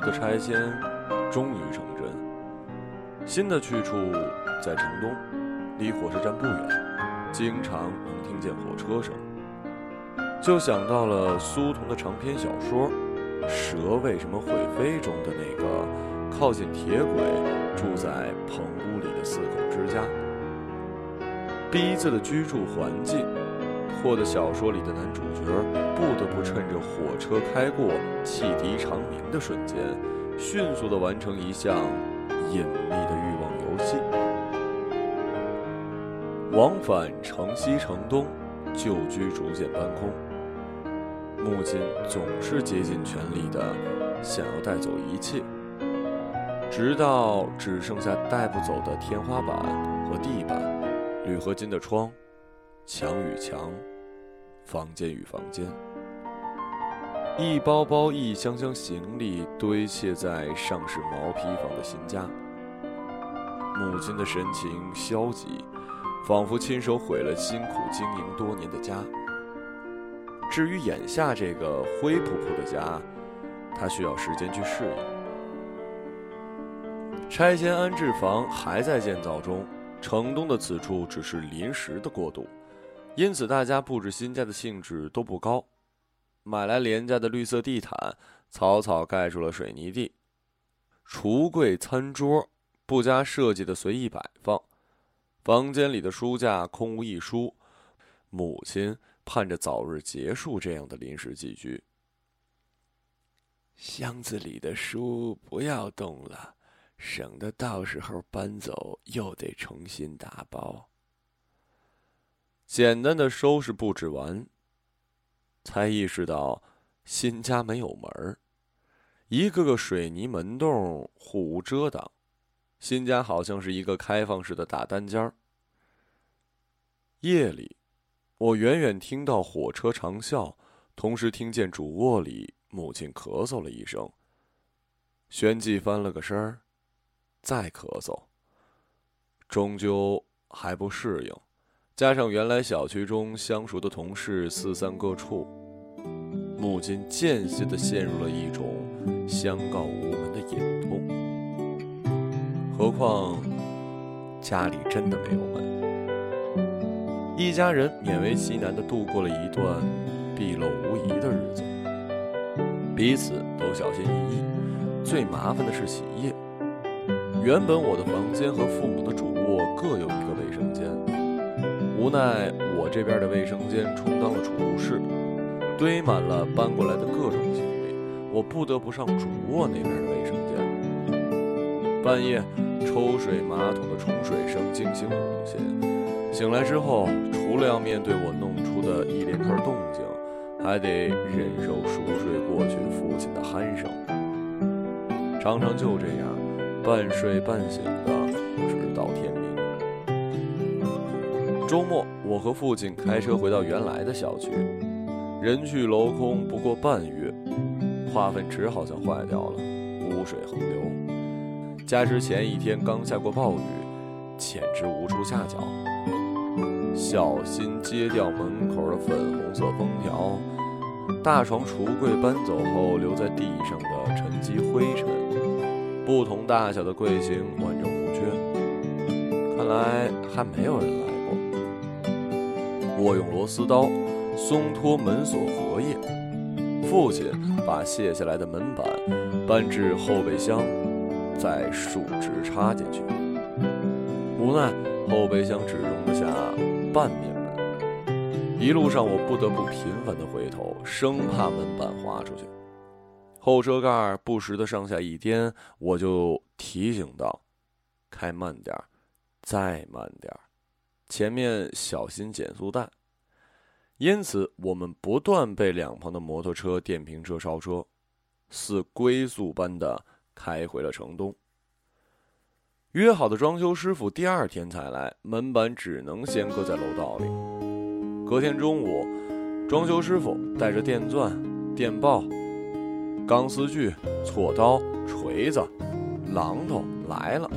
的拆迁终于成真，新的去处在城东，离火车站不远，经常能听见火车声。就想到了苏童的长篇小说《蛇为什么会飞》中的那个靠近铁轨、住在棚屋里的四口之家。逼仄的居住环境，或的小说里的男主角不得不趁着火车开过、汽笛长鸣的瞬间，迅速地完成一项隐秘的欲望游戏。往返城西城东，旧居逐渐搬空。母亲总是竭尽全力的想要带走一切，直到只剩下带不走的天花板和地板。铝合金的窗，墙与墙，房间与房间，一包包、一箱箱行李堆砌在上是毛坯房的新家。母亲的神情消极，仿佛亲手毁了辛苦经营多年的家。至于眼下这个灰扑扑的家，她需要时间去适应。拆迁安置房还在建造中。城东的此处只是临时的过渡，因此大家布置新家的兴致都不高。买来廉价的绿色地毯，草草盖住了水泥地。橱柜、餐桌不加设计的随意摆放，房间里的书架空无一书。母亲盼着早日结束这样的临时寄居。箱子里的书不要动了。省得到时候搬走又得重新打包。简单的收拾布置完，才意识到新家没有门儿一个个水泥门洞互无遮挡，新家好像是一个开放式的大单间儿。夜里，我远远听到火车长啸，同时听见主卧里母亲咳嗽了一声。旋即翻了个身儿。再咳嗽，终究还不适应，加上原来小区中相熟的同事四散各处，母亲间歇地陷入了一种相告无门的隐痛。何况家里真的没有门，一家人勉为其难地度过了一段毕露无遗的日子，彼此都小心翼翼。最麻烦的是洗衣液。原本我的房间和父母的主卧各有一个卫生间，无奈我这边的卫生间充当了储物室，堆满了搬过来的各种行李，我不得不上主卧那边的卫生间。半夜抽水马桶的冲水声惊醒母亲，醒来之后，除了要面对我弄出的一连串动静，还得忍受熟睡过去父亲的鼾声，常常就这样。半睡半醒的，直到天明。周末，我和父亲开车回到原来的小区，人去楼空不过半月，化粪池好像坏掉了，污水横流，加之前一天刚下过暴雨，简直无处下脚。小心揭掉门口的粉红色封条，大床橱柜搬走后留在地上的沉积灰尘。不同大小的柜型完整无缺，看来还没有人来我用螺丝刀松脱门锁合页，父亲把卸下来的门板搬至后备箱，再竖直插进去。无奈后备箱只容得下半面门，一路上我不得不频繁地回头，生怕门板滑出去。后车盖不时的上下一颠，我就提醒道：“开慢点儿，再慢点儿，前面小心减速带。”因此，我们不断被两旁的摩托车、电瓶车超车，似龟速般的开回了城东。约好的装修师傅第二天才来，门板只能先搁在楼道里。隔天中午，装修师傅带着电钻、电报。钢丝锯、锉刀、锤子、榔头来了。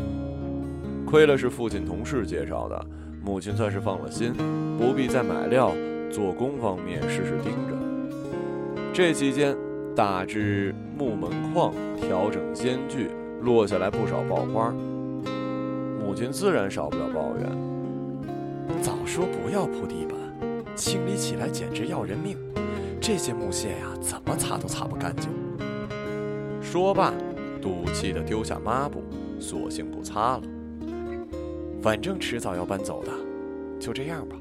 亏了是父亲同事介绍的，母亲算是放了心，不必再买料、做工方面事事盯着。这期间，大至木门框调整间距，落下来不少爆花。母亲自然少不了抱怨：“早说不要铺地板，清理起来简直要人命。这些木屑呀，怎么擦都擦不干净。”说罢，赌气地丢下抹布，索性不擦了。反正迟早要搬走的，就这样吧。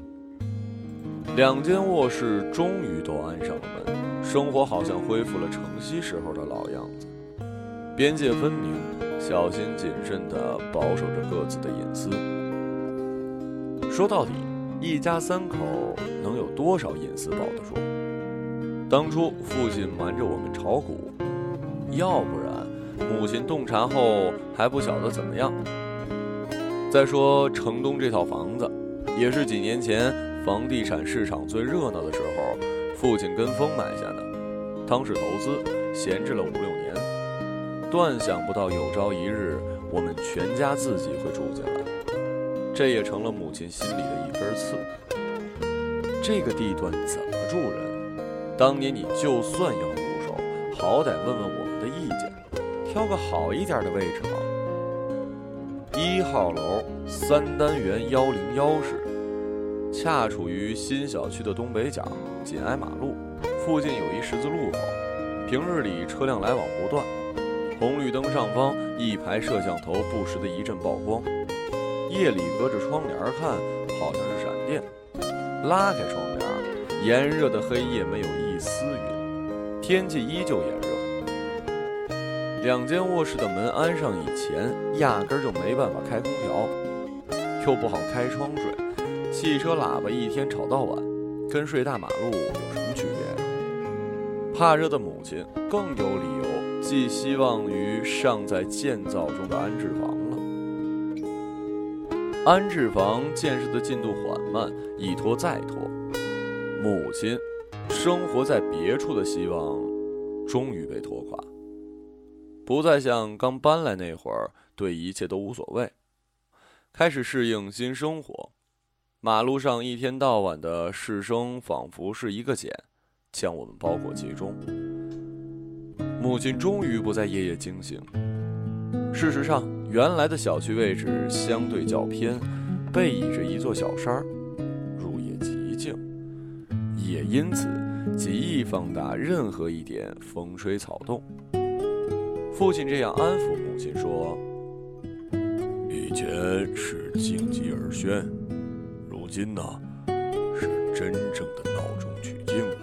两间卧室终于都安上了门，生活好像恢复了城西时候的老样子，边界分明，小心谨慎地保守着各自的隐私。说到底，一家三口能有多少隐私保得住？当初父亲瞒着我们炒股，要不然母亲洞察后还不晓得怎么样。再说城东这套房子，也是几年前房地产市场最热闹的时候，父亲跟风买下的。当时投资闲置了五六年，断想不到有朝一日我们全家自己会住进来，这也成了母亲心里的一根刺。这个地段怎么住人？当年你就算要入手，好歹问问我们的意见，挑个好一点的位置吧。一号楼三单元幺零幺室，恰处于新小区的东北角，紧挨马路，附近有一十字路口，平日里车辆来往不断。红绿灯上方一排摄像头，不时的一阵曝光。夜里隔着窗帘看，好像是闪电。拉开窗帘，炎热的黑夜没有一丝云，天气依旧炎热。两间卧室的门安上以前，压根儿就没办法开空调，又不好开窗睡，汽车喇叭一天吵到晚，跟睡大马路有什么区别？怕热的母亲更有理由寄希望于尚在建造中的安置房了。安置房建设的进度缓慢，一拖再拖，母亲生活在别处的希望终于被拖垮。不再像刚搬来那会儿，对一切都无所谓，开始适应新生活。马路上一天到晚的市声，仿佛是一个茧，将我们包裹其中。母亲终于不再夜夜惊醒。事实上，原来的小区位置相对较偏，背倚着一座小山儿，入夜极静，也因此极易放大任何一点风吹草动。父亲这样安抚母亲说：“以前是静极而喧，如今呢，是真正的闹中取静了。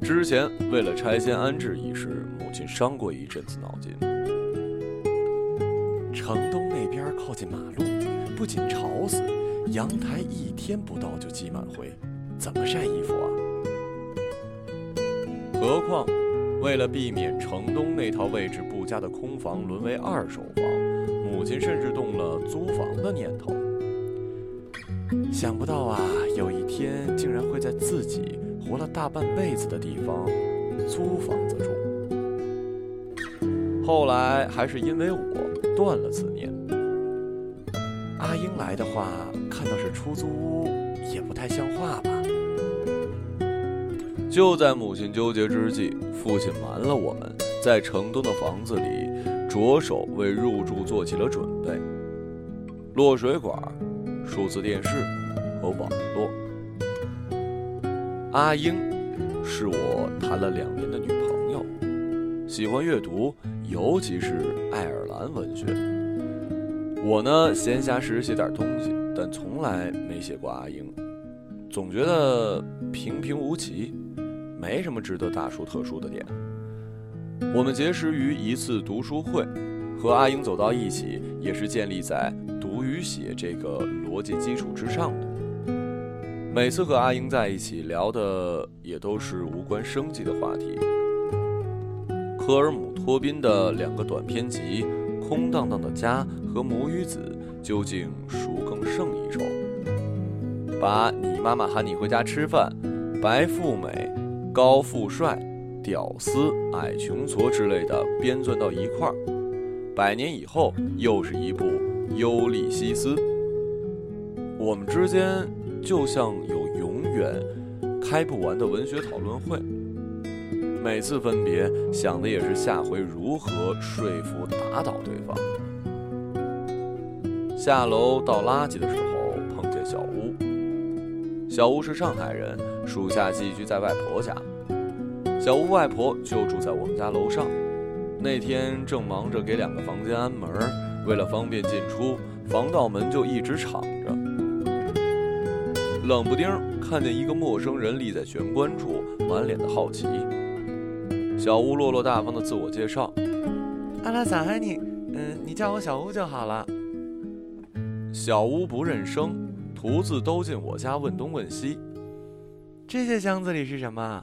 之前为了拆迁安置一事，母亲伤过一阵子脑筋。城东那边靠近马路，不仅吵死，阳台一天不到就积满灰，怎么晒衣服啊？何况……”为了避免城东那套位置不佳的空房沦为二手房，母亲甚至动了租房的念头。想不到啊，有一天竟然会在自己活了大半辈子的地方租房子住。后来还是因为我断了此念。阿英来的话，看到是出租屋，也不太像话吧？就在母亲纠结之际，父亲瞒了我们，在城东的房子里着手为入住做起了准备：落水管、数字电视和网络。阿英是我谈了两年的女朋友，喜欢阅读，尤其是爱尔兰文学。我呢，闲暇时写点东西，但从来没写过阿英，总觉得平平无奇。没什么值得大书特书的点。我们结识于一次读书会，和阿英走到一起，也是建立在读与写这个逻辑基础之上的。每次和阿英在一起聊的也都是无关生计的话题。科尔姆托宾的两个短篇集《空荡荡的家》和《母与子》究竟孰更胜一筹？把你妈妈喊你回家吃饭，白富美。高富帅、屌丝、矮穷矬之类的编纂到一块儿，百年以后又是一部《尤利西斯》。我们之间就像有永远开不完的文学讨论会。每次分别，想的也是下回如何说服打倒对方。下楼倒垃圾的时候，碰见小吴。小吴是上海人，暑假寄居在外婆家。小吴外婆就住在我们家楼上。那天正忙着给两个房间安门，为了方便进出，防盗门就一直敞着。冷不丁看见一个陌生人立在玄关处，满脸的好奇。小吴落落大方的自我介绍：“阿拉萨哈尼，嗯，你叫我小吴就好了。”小吴不认生，徒自兜进我家，问东问西。这些箱子里是什么？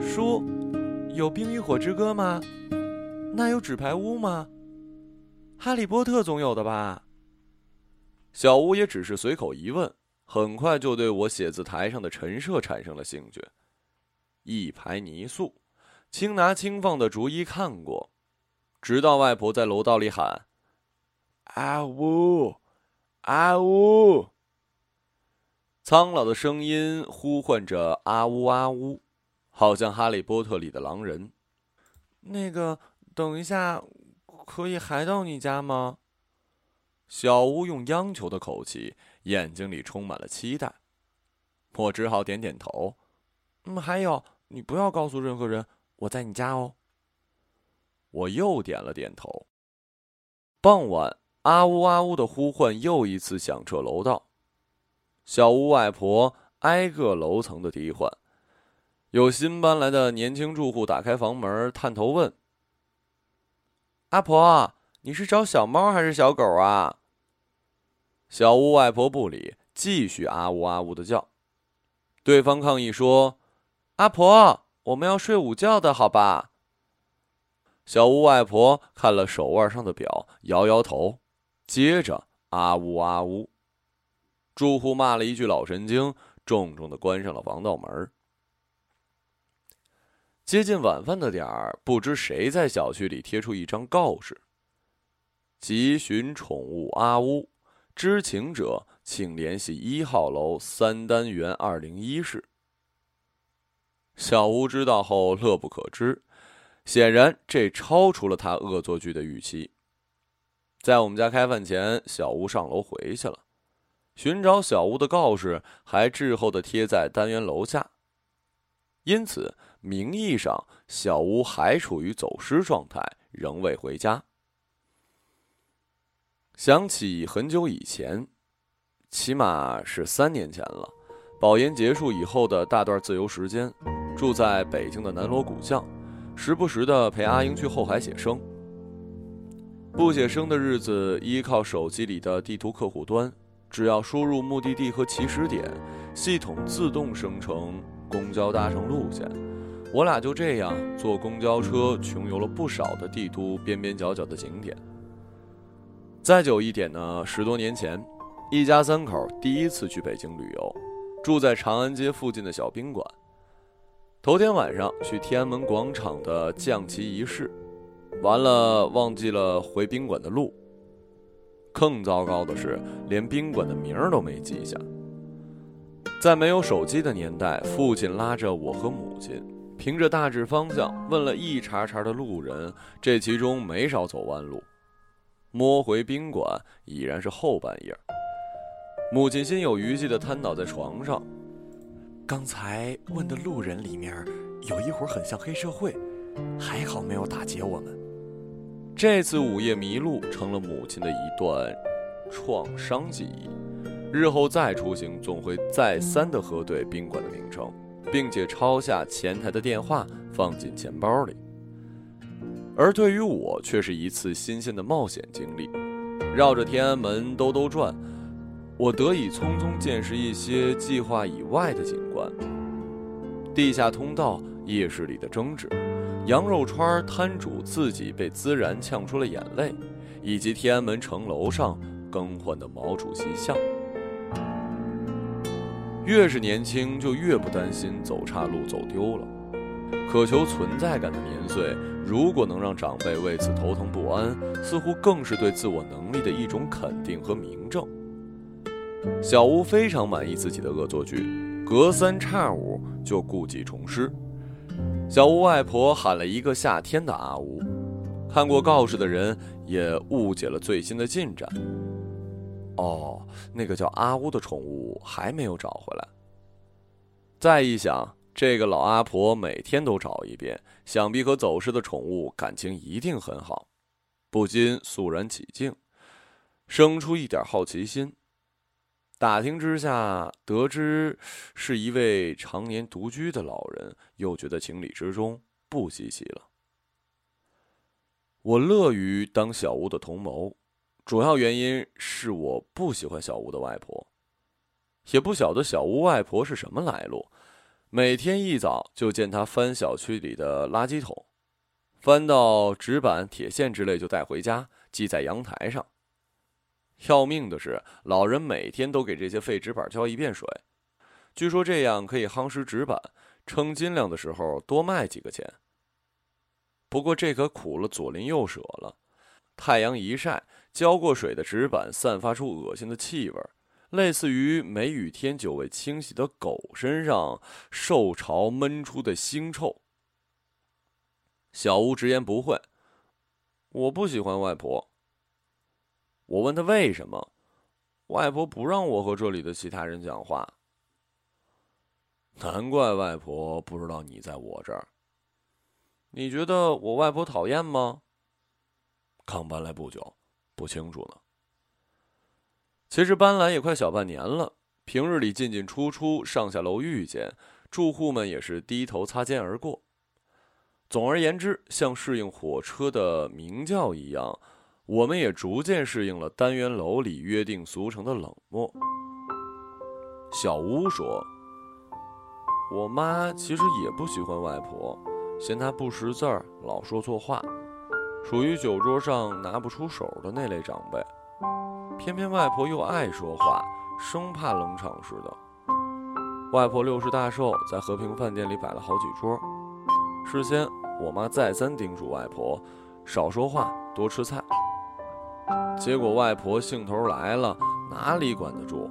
书？有《冰与火之歌》吗？那有纸牌屋吗？哈利波特总有的吧？小吴也只是随口一问，很快就对我写字台上的陈设产生了兴趣。一排泥塑，轻拿轻放的逐一看过，直到外婆在楼道里喊：“阿呜！”阿呜！苍老的声音呼唤着“阿呜阿呜”，好像《哈利波特》里的狼人。那个，等一下，可以还到你家吗？小屋用央求的口气，眼睛里充满了期待。我只好点点头。嗯，还有，你不要告诉任何人我在你家哦。我又点了点头。傍晚。啊呜啊呜的呼唤又一次响彻楼道，小屋外婆挨个楼层的啼唤。有新搬来的年轻住户打开房门，探头问：“阿婆，你是找小猫还是小狗啊？”小屋外婆不理，继续啊呜啊呜的叫。对方抗议说：“阿婆，我们要睡午觉的好吧？”小屋外婆看了手腕上的表，摇摇头。接着啊呜啊呜，住户骂了一句“老神经”，重重的关上了防盗门。接近晚饭的点儿，不知谁在小区里贴出一张告示：“急寻宠物阿乌，知情者请联系一号楼三单元二零一室。”小吴知道后乐不可支，显然这超出了他恶作剧的预期。在我们家开饭前，小吴上楼回去了。寻找小屋的告示还滞后的贴在单元楼下，因此名义上小屋还处于走失状态，仍未回家。想起很久以前，起码是三年前了。保研结束以后的大段自由时间，住在北京的南锣鼓巷，时不时的陪阿英去后海写生。不写生的日子，依靠手机里的地图客户端，只要输入目的地和起始点，系统自动生成公交搭乘路线。我俩就这样坐公交车穷游了不少的帝都边边角角的景点。再久一点呢，十多年前，一家三口第一次去北京旅游，住在长安街附近的小宾馆。头天晚上去天安门广场的降旗仪式。完了，忘记了回宾馆的路。更糟糕的是，连宾馆的名儿都没记下。在没有手机的年代，父亲拉着我和母亲，凭着大致方向问了一茬茬的路人，这其中没少走弯路。摸回宾馆已然是后半夜。母亲心有余悸地瘫倒在床上。刚才问的路人里面，有一伙很像黑社会，还好没有打劫我们。这次午夜迷路成了母亲的一段创伤记忆，日后再出行总会再三的核对宾馆的名称，并且抄下前台的电话放进钱包里。而对于我，却是一次新鲜的冒险经历，绕着天安门兜兜转，我得以匆匆见识一些计划以外的景观：地下通道、夜市里的争执。羊肉串摊主自己被孜然呛出了眼泪，以及天安门城楼上更换的毛主席像。越是年轻，就越不担心走岔路、走丢了。渴求存在感的年岁，如果能让长辈为此头疼不安，似乎更是对自我能力的一种肯定和明证。小吴非常满意自己的恶作剧，隔三差五就故技重施。小吴外婆喊了一个夏天的阿乌，看过告示的人也误解了最新的进展。哦，那个叫阿乌的宠物还没有找回来。再一想，这个老阿婆每天都找一遍，想必和走失的宠物感情一定很好，不禁肃然起敬，生出一点好奇心。打听之下，得知是一位常年独居的老人，又觉得情理之中，不稀奇了。我乐于当小吴的同谋，主要原因是我不喜欢小吴的外婆，也不晓得小吴外婆是什么来路。每天一早就见她翻小区里的垃圾桶，翻到纸板、铁线之类就带回家，系在阳台上。要命的是，老人每天都给这些废纸板浇一遍水，据说这样可以夯实纸板，称斤两的时候多卖几个钱。不过这可苦了左邻右舍了，太阳一晒，浇过水的纸板散发出恶心的气味，类似于梅雨天久未清洗的狗身上受潮闷出的腥臭。小吴直言不讳：“我不喜欢外婆。”我问他为什么，外婆不让我和这里的其他人讲话。难怪外婆不知道你在我这儿。你觉得我外婆讨厌吗？刚搬来不久，不清楚呢。其实搬来也快小半年了，平日里进进出出、上下楼遇见住户们也是低头擦肩而过。总而言之，像适应火车的鸣叫一样。我们也逐渐适应了单元楼里约定俗成的冷漠。小屋说：“我妈其实也不喜欢外婆，嫌她不识字儿，老说错话，属于酒桌上拿不出手的那类长辈。偏偏外婆又爱说话，生怕冷场似的。外婆六十大寿，在和平饭店里摆了好几桌。事先，我妈再三叮嘱外婆，少说话，多吃菜。”结果外婆兴头来了，哪里管得住？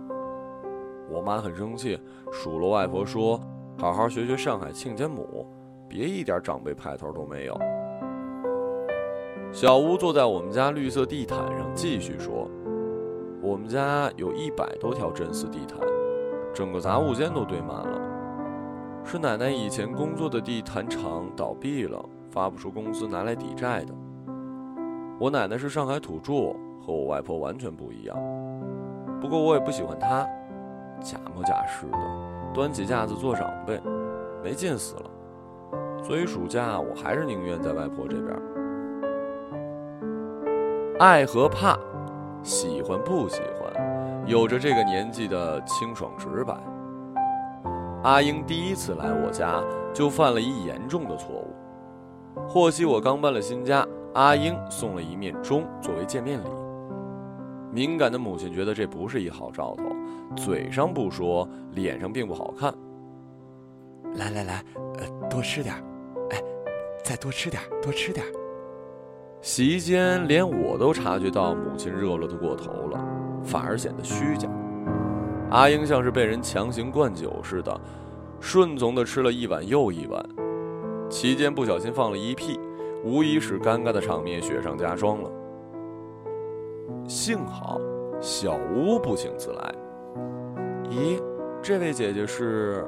我妈很生气，数落外婆说：“好好学学上海亲家母，别一点长辈派头都没有。”小吴坐在我们家绿色地毯上，继续说：“我们家有一百多条真丝地毯，整个杂物间都堆满了。是奶奶以前工作的地毯厂倒闭了，发不出工资，拿来抵债的。我奶奶是上海土著。”和我外婆完全不一样，不过我也不喜欢她，假模假式的，端起架子做长辈，没劲死了。所以暑假我还是宁愿在外婆这边。爱和怕，喜欢不喜欢，有着这个年纪的清爽直白。阿英第一次来我家就犯了一严重的错误，获悉我刚搬了新家，阿英送了一面钟作为见面礼。敏感的母亲觉得这不是一好兆头，嘴上不说，脸上并不好看。来来来，呃，多吃点哎，再多吃点多吃点洗衣间连我都察觉到母亲热络的过头了，反而显得虚假。阿英像是被人强行灌酒似的，顺从的吃了一碗又一碗，期间不小心放了一屁，无疑使尴尬的场面雪上加霜了。幸好，小吴不请自来。咦，这位姐姐是？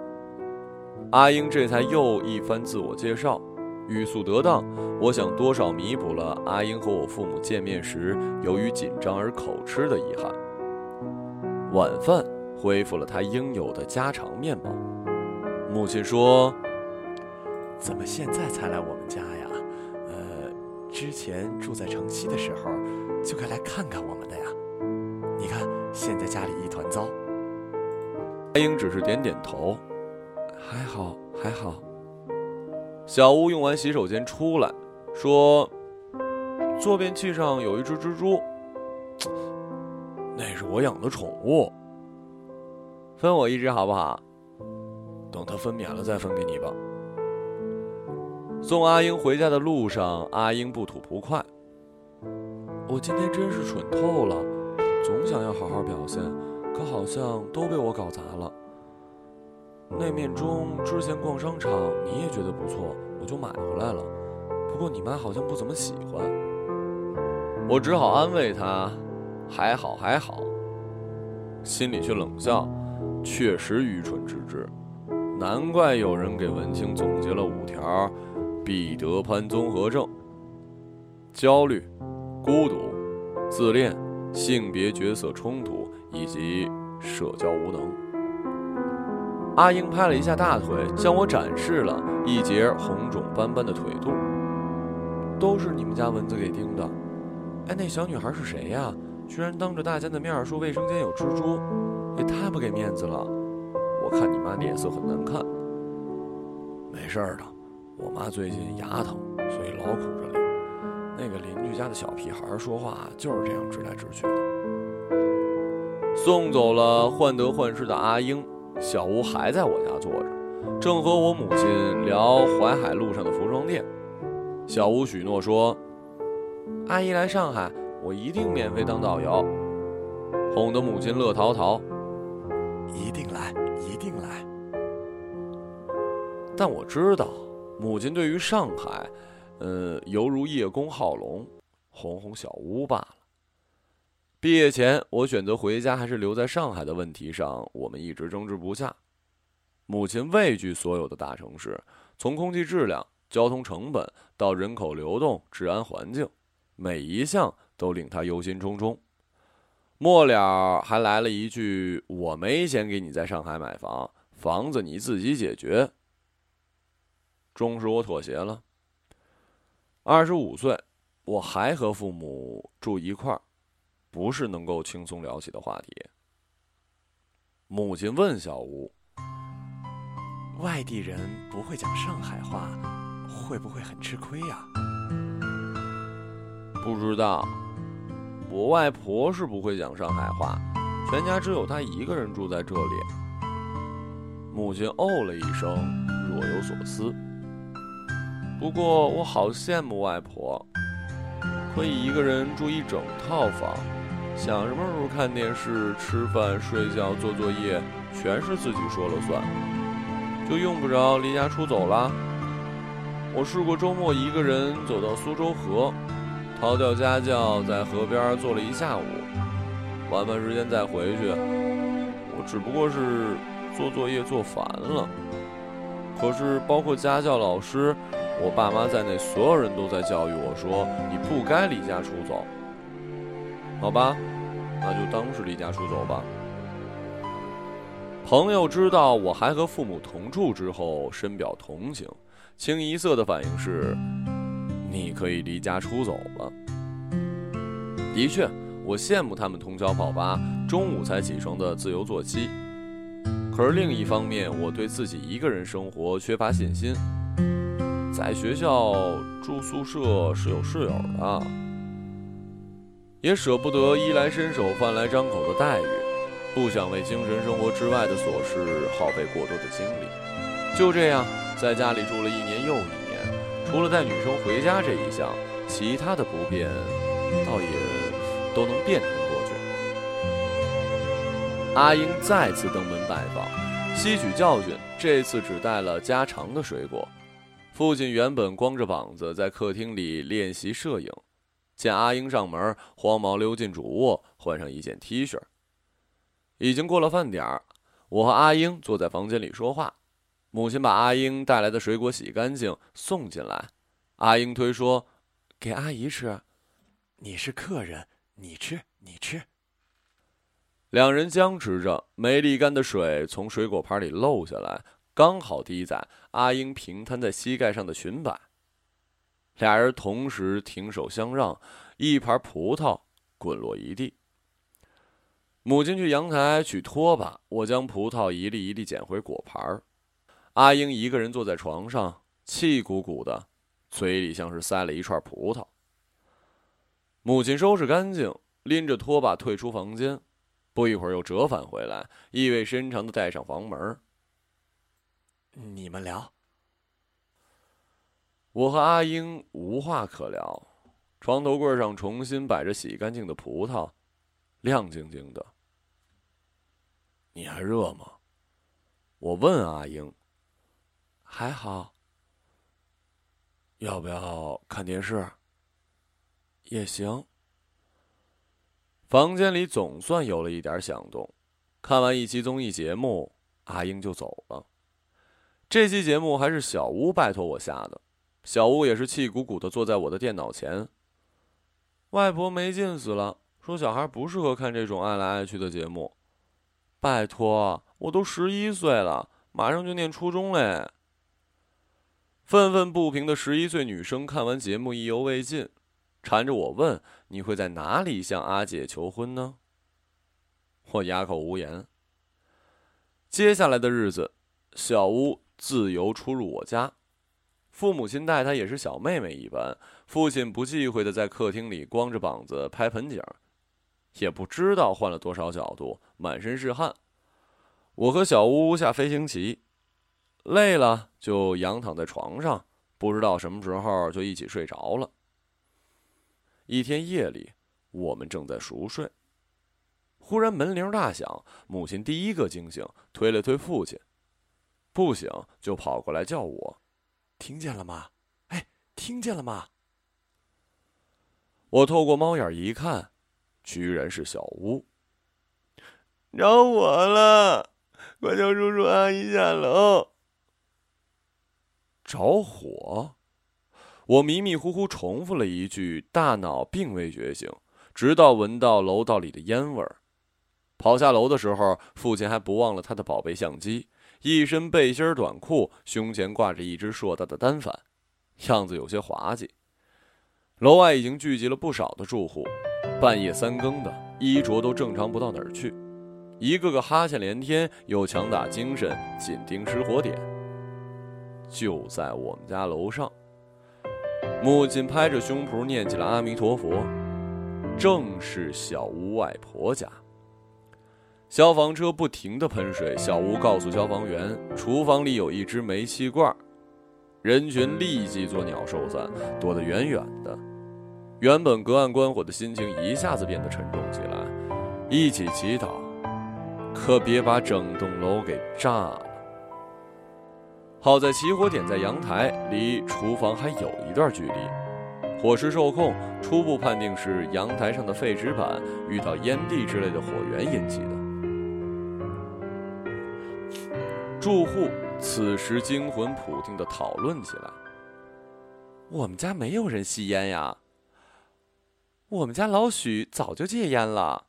阿英这才又一番自我介绍，语速得当。我想多少弥补了阿英和我父母见面时由于紧张而口吃的遗憾。晚饭恢复了他应有的家常面貌。母亲说：“怎么现在才来我们家？之前住在城西的时候。”就该来看看我们的呀！你看，现在家里一团糟。阿英只是点点头，还好，还好。小吴用完洗手间出来，说：“坐便器上有一只蜘蛛，那是我养的宠物，分我一只好不好？等它分娩了再分给你吧。”送阿英回家的路上，阿英不吐不快。我今天真是蠢透了，总想要好好表现，可好像都被我搞砸了。那面钟之前逛商场你也觉得不错，我就买回来了。不过你妈好像不怎么喜欢。我只好安慰她，还好还好。心里却冷笑，确实愚蠢之至。难怪有人给文清总结了五条彼得潘综合症：焦虑、孤独、自恋、性别角色冲突以及社交无能。阿英拍了一下大腿，向我展示了一截红肿斑斑的腿肚。都是你们家蚊子给叮的。哎，那小女孩是谁呀？居然当着大家的面说卫生间有蜘蛛，也太不给面子了。我看你妈脸色很难看。没事的，我妈最近牙疼，所以老苦着脸。那个邻居家的小屁孩说话就是这样直来直去的。送走了患得患失的阿英，小吴还在我家坐着，正和我母亲聊淮海路上的服装店。小吴许诺说：“阿姨来上海，我一定免费当导游。”哄得母亲乐陶陶。一定来，一定来。但我知道，母亲对于上海，呃，犹如叶公好龙，哄哄小屋罢了。毕业前，我选择回家还是留在上海的问题上，我们一直争执不下。母亲畏惧所有的大城市，从空气质量、交通成本到人口流动、治安环境，每一项都令她忧心忡忡。末了还来了一句：“我没钱给你在上海买房，房子你自己解决。”终是我妥协了。二十五岁，我还和父母住一块儿，不是能够轻松聊起的话题。母亲问小吴：“外地人不会讲上海话，会不会很吃亏呀？”不知道，我外婆是不会讲上海话，全家只有她一个人住在这里。母亲哦了一声，若有所思。不过我好羡慕外婆，可以一个人住一整套房，想什么时候看电视、吃饭、睡觉、做作业，全是自己说了算，就用不着离家出走啦。我试过周末一个人走到苏州河，逃掉家教，在河边坐了一下午，晚饭时间再回去。我只不过是做作业做烦了，可是包括家教老师。我爸妈在内，所有人都在教育我说：“你不该离家出走。”好吧，那就当是离家出走吧。朋友知道我还和父母同住之后，深表同情，清一色的反应是：“你可以离家出走了。”的确，我羡慕他们通宵跑吧，中午才起床的自由作息。可是另一方面，我对自己一个人生活缺乏信心。在学校住宿舍是有室友的，也舍不得衣来伸手、饭来张口的待遇，不想为精神生活之外的琐事耗费过多的精力。就这样，在家里住了一年又一年，除了带女生回家这一项，其他的不便倒也都能变通过去。阿英再次登门拜访，吸取教训，这次只带了家常的水果。父亲原本光着膀子在客厅里练习摄影，见阿英上门，慌忙溜进主卧，换上一件 T 恤。已经过了饭点儿，我和阿英坐在房间里说话。母亲把阿英带来的水果洗干净，送进来。阿英推说：“给阿姨吃，你是客人，你吃，你吃。”两人僵持着，没沥干的水从水果盘里漏下来。刚好滴在阿英平摊在膝盖上的裙摆，俩人同时停手相让，一盘葡萄滚落一地。母亲去阳台取拖把，我将葡萄一粒一粒捡回果盘阿英一个人坐在床上，气鼓鼓的，嘴里像是塞了一串葡萄。母亲收拾干净，拎着拖把退出房间，不一会儿又折返回来，意味深长的带上房门。你们聊。我和阿英无话可聊。床头柜上重新摆着洗干净的葡萄，亮晶晶的。你还热吗？我问阿英：“还好？要不要看电视？也行。”房间里总算有了一点响动。看完一期综艺节目，阿英就走了。这期节目还是小屋拜托我下的，小屋也是气鼓鼓的坐在我的电脑前。外婆没劲死了，说小孩不适合看这种爱来爱去的节目。拜托，我都十一岁了，马上就念初中嘞。愤愤不平的十一岁女生看完节目意犹未尽，缠着我问：“你会在哪里向阿姐求婚呢？”我哑口无言。接下来的日子，小屋自由出入我家，父母亲待她也是小妹妹一般。父亲不忌讳的在客厅里光着膀子拍盆景，也不知道换了多少角度，满身是汗。我和小屋下飞行棋，累了就仰躺在床上，不知道什么时候就一起睡着了。一天夜里，我们正在熟睡。忽然门铃大响，母亲第一个惊醒，推了推父亲，不醒就跑过来叫我：“听见了吗？哎，听见了吗？”我透过猫眼一看，居然是小屋。着火了，快叫叔叔阿姨下楼！着火！我迷迷糊糊重复了一句，大脑并未觉醒，直到闻到楼道里的烟味儿。跑下楼的时候，父亲还不忘了他的宝贝相机，一身背心短裤，胸前挂着一只硕大的单反，样子有些滑稽。楼外已经聚集了不少的住户，半夜三更的，衣着都正常不到哪儿去，一个个哈欠连天，又强打精神，紧盯失火点。就在我们家楼上，母亲拍着胸脯念起了阿弥陀佛，正是小屋外婆家。消防车不停地喷水，小吴告诉消防员，厨房里有一只煤气罐。人群立即作鸟兽散，躲得远远的。原本隔岸观火的心情一下子变得沉重起来，一起祈祷，可别把整栋楼给炸了。好在起火点在阳台，离厨房还有一段距离，火势受控，初步判定是阳台上的废纸板遇到烟蒂之类的火源引起的。住户此时惊魂甫定的讨论起来：“我们家没有人吸烟呀，我们家老许早就戒烟了。”“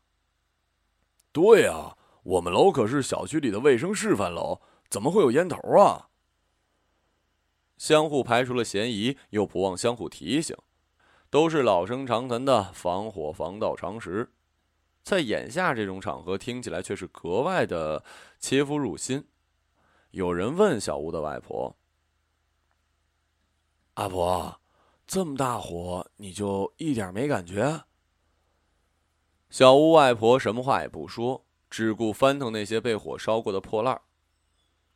对啊，我们楼可是小区里的卫生示范楼，怎么会有烟头啊？”相互排除了嫌疑，又不忘相互提醒，都是老生常谈的防火防盗常识，在眼下这种场合听起来却是格外的切肤入心。有人问小屋的外婆：“阿婆，这么大火，你就一点没感觉？”小屋外婆什么话也不说，只顾翻腾那些被火烧过的破烂。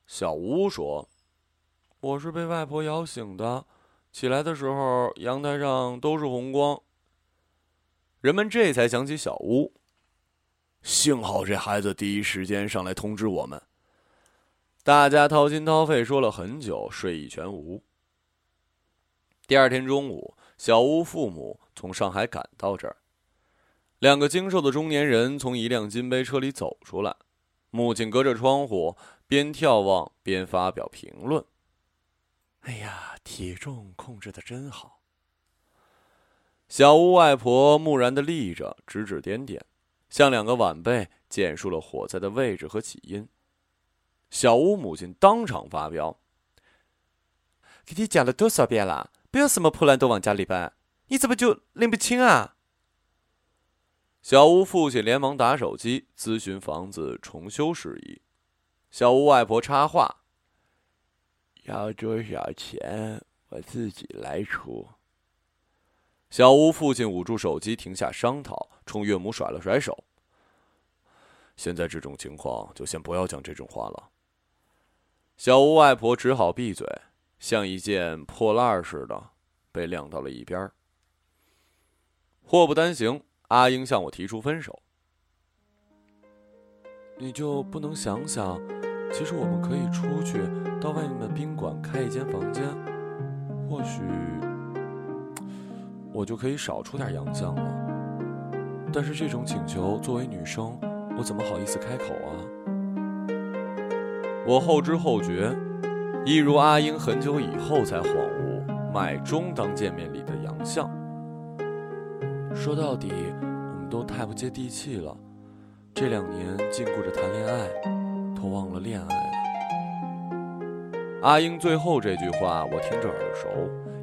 小屋说：“我是被外婆摇醒的，起来的时候阳台上都是红光。”人们这才想起小屋，幸好这孩子第一时间上来通知我们。大家掏心掏肺说了很久，睡意全无。第二天中午，小吴父母从上海赶到这儿，两个精瘦的中年人从一辆金杯车里走出来，母亲隔着窗户边眺望边发表评论：“哎呀，体重控制的真好。”小吴外婆木然的立着，指指点点，向两个晚辈简述了火灾的位置和起因。小吴母亲当场发飙：“给你讲了多少遍了，不要什么破烂都往家里搬，你怎么就拎不清啊？”小吴父亲连忙打手机咨询房子重修事宜。小吴外婆插话：“要多少钱，我自己来出。”小吴父亲捂住手机，停下商讨，冲岳母甩了甩手：“现在这种情况，就先不要讲这种话了。”小吴外婆只好闭嘴，像一件破烂似的，被晾到了一边。祸不单行，阿英向我提出分手。你就不能想想，其实我们可以出去，到外面的宾馆开一间房间，或许我就可以少出点洋相了。但是这种请求，作为女生，我怎么好意思开口啊？我后知后觉，一如阿英很久以后才恍悟，买中当见面礼的洋相。说到底，我们都太不接地气了。这两年禁锢着谈恋爱，都忘了恋爱了。阿英最后这句话我听着耳熟，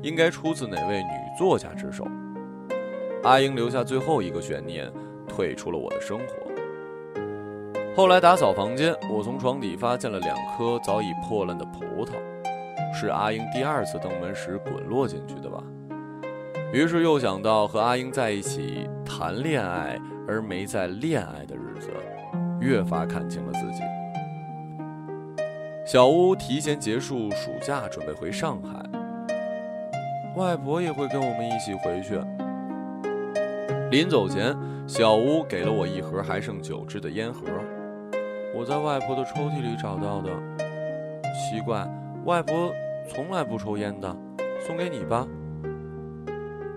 应该出自哪位女作家之手？阿英留下最后一个悬念，退出了我的生活。后来打扫房间，我从床底发现了两颗早已破烂的葡萄，是阿英第二次登门时滚落进去的吧？于是又想到和阿英在一起谈恋爱而没在恋爱的日子，越发看清了自己。小屋提前结束暑假，准备回上海。外婆也会跟我们一起回去。临走前，小屋给了我一盒还剩九支的烟盒，我在外婆的抽屉里找到的。奇怪，外婆从来不抽烟的，送给你吧。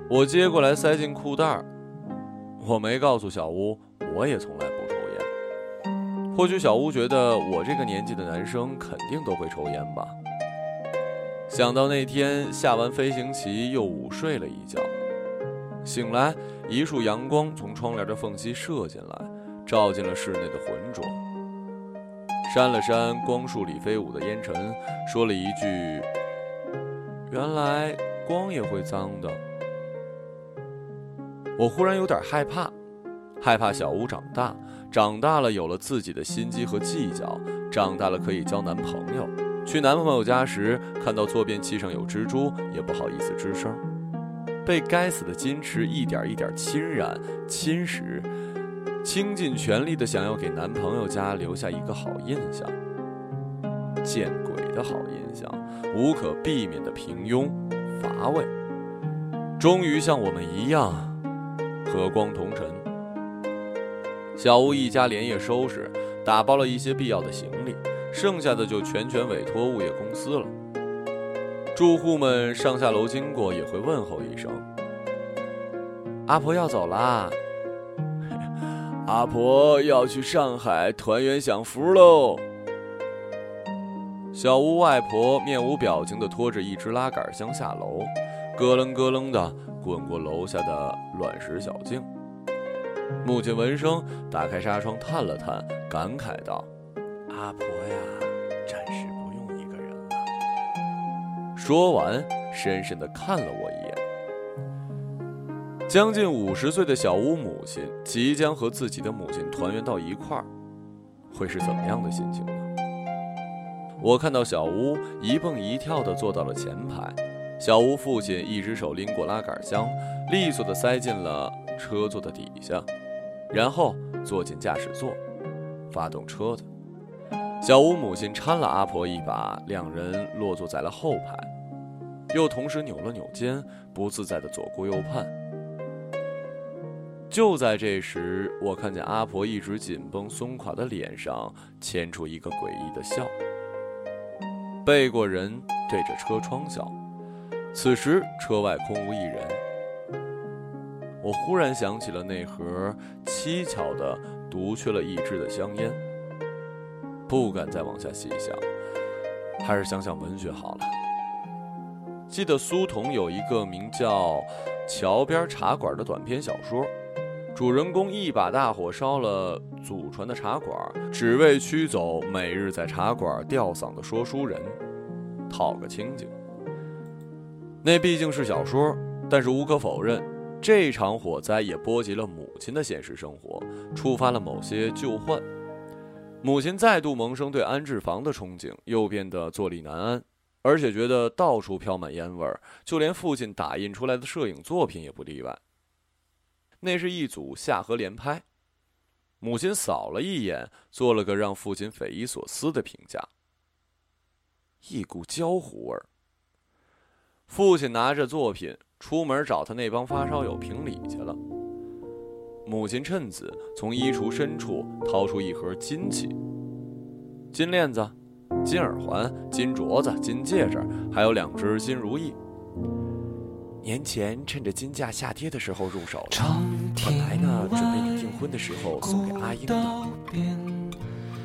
我接过来塞进裤袋儿，我没告诉小屋，我也从来不抽烟。或许小屋觉得我这个年纪的男生肯定都会抽烟吧。想到那天下完飞行棋又午睡了一觉，醒来一束阳光从窗帘的缝隙射进来，照进了室内的浑浊。扇了扇光束里飞舞的烟尘，说了一句：“原来光也会脏的。”我忽然有点害怕，害怕小屋长大，长大了有了自己的心机和计较，长大了可以交男朋友。去男朋友家时，看到坐便器上有蜘蛛，也不好意思吱声。被该死的矜持一点一点侵染、侵蚀，倾尽全力的想要给男朋友家留下一个好印象。见鬼的好印象，无可避免的平庸、乏味，终于像我们一样。和光同尘。小屋一家连夜收拾，打包了一些必要的行李，剩下的就全权委托物业公司了。住户们上下楼经过也会问候一声：“阿婆要走啦。”“阿婆要去上海团圆享福喽。”小屋外婆面无表情地拖着一只拉杆箱下楼，咯楞咯楞的。滚过楼下的卵石小径，母亲闻声打开纱窗探了探，感慨道：“阿婆呀，暂时不用一个人了。”说完，深深的看了我一眼。将近五十岁的小吴母亲即将和自己的母亲团圆到一块儿，会是怎么样的心情呢？我看到小吴一蹦一跳的坐到了前排。小吴父亲一只手拎过拉杆箱，利索地塞进了车座的底下，然后坐进驾驶座，发动车子。小吴母亲搀了阿婆一把，两人落坐在了后排，又同时扭了扭肩，不自在地左顾右盼。就在这时，我看见阿婆一直紧绷松垮的脸上牵出一个诡异的笑，背过人对着车窗笑。此时车外空无一人，我忽然想起了那盒蹊跷的独缺了一支的香烟，不敢再往下细想，还是想想文学好了。记得苏童有一个名叫《桥边茶馆》的短篇小说，主人公一把大火烧了祖传的茶馆，只为驱走每日在茶馆吊嗓的说书人，讨个清静。那毕竟是小说，但是无可否认，这场火灾也波及了母亲的现实生活，触发了某些旧患。母亲再度萌生对安置房的憧憬，又变得坐立难安，而且觉得到处飘满烟味儿，就连父亲打印出来的摄影作品也不例外。那是一组下颌连拍，母亲扫了一眼，做了个让父亲匪夷所思的评价：一股焦糊味儿。父亲拿着作品出门找他那帮发烧友评理去了。母亲趁此从衣橱深处掏出一盒金器，金链子、金耳环、金镯子、金戒指，还有两只金如意。年前趁着金价下跌的时候入手，本来呢准备你订婚的时候送给阿英的。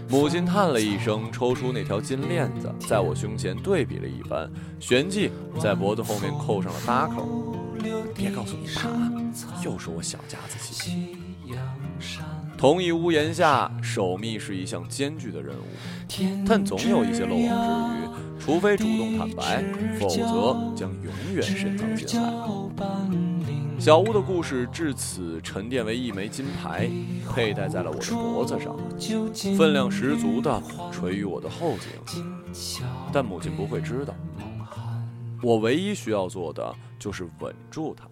母亲叹了一声，抽出那条金链子，在我胸前对比了一番，旋即在脖子后面扣上了搭扣。别告诉你爸，又是我小家子气。同一屋檐下，守密是一项艰巨的任务，但总有一些漏网之鱼。除非主动坦白，否则将永远深藏心海。小屋的故事至此沉淀为一枚金牌，佩戴在了我的脖子上，分量十足的垂于我的后颈。但母亲不会知道，我唯一需要做的就是稳住她，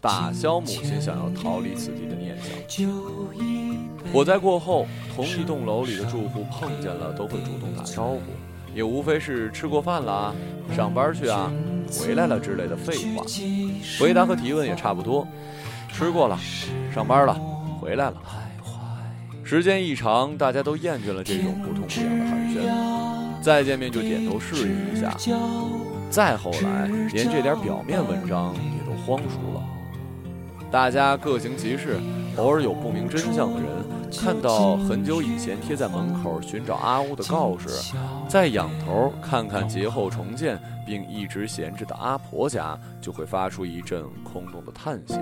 打消母亲想要逃离此地的念想。火灾过后，同一栋楼里的住户碰见了都会主动打招呼。也无非是吃过饭了，上班去啊，回来了之类的废话，回答和提问也差不多。吃过了，上班了，回来了。时间一长，大家都厌倦了这种不痛不痒的寒暄，再见面就点头示意一下。再后来，连这点表面文章也都荒熟了。大家各行其事，偶尔有不明真相的人。看到很久以前贴在门口寻找阿乌的告示，再仰头看看劫后重建并一直闲置的阿婆家，就会发出一阵空洞的叹息。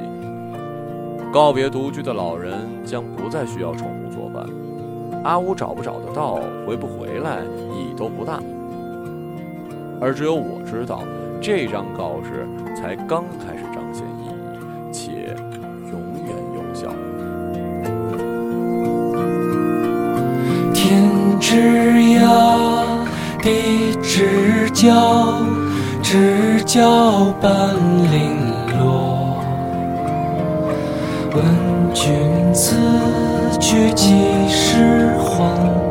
告别独居的老人将不再需要宠物作伴，阿乌找不找得到、回不回来意义都不大。而只有我知道，这张告示才刚开始彰显枝桠，地枝角，枝角半零落。问君此去几时还？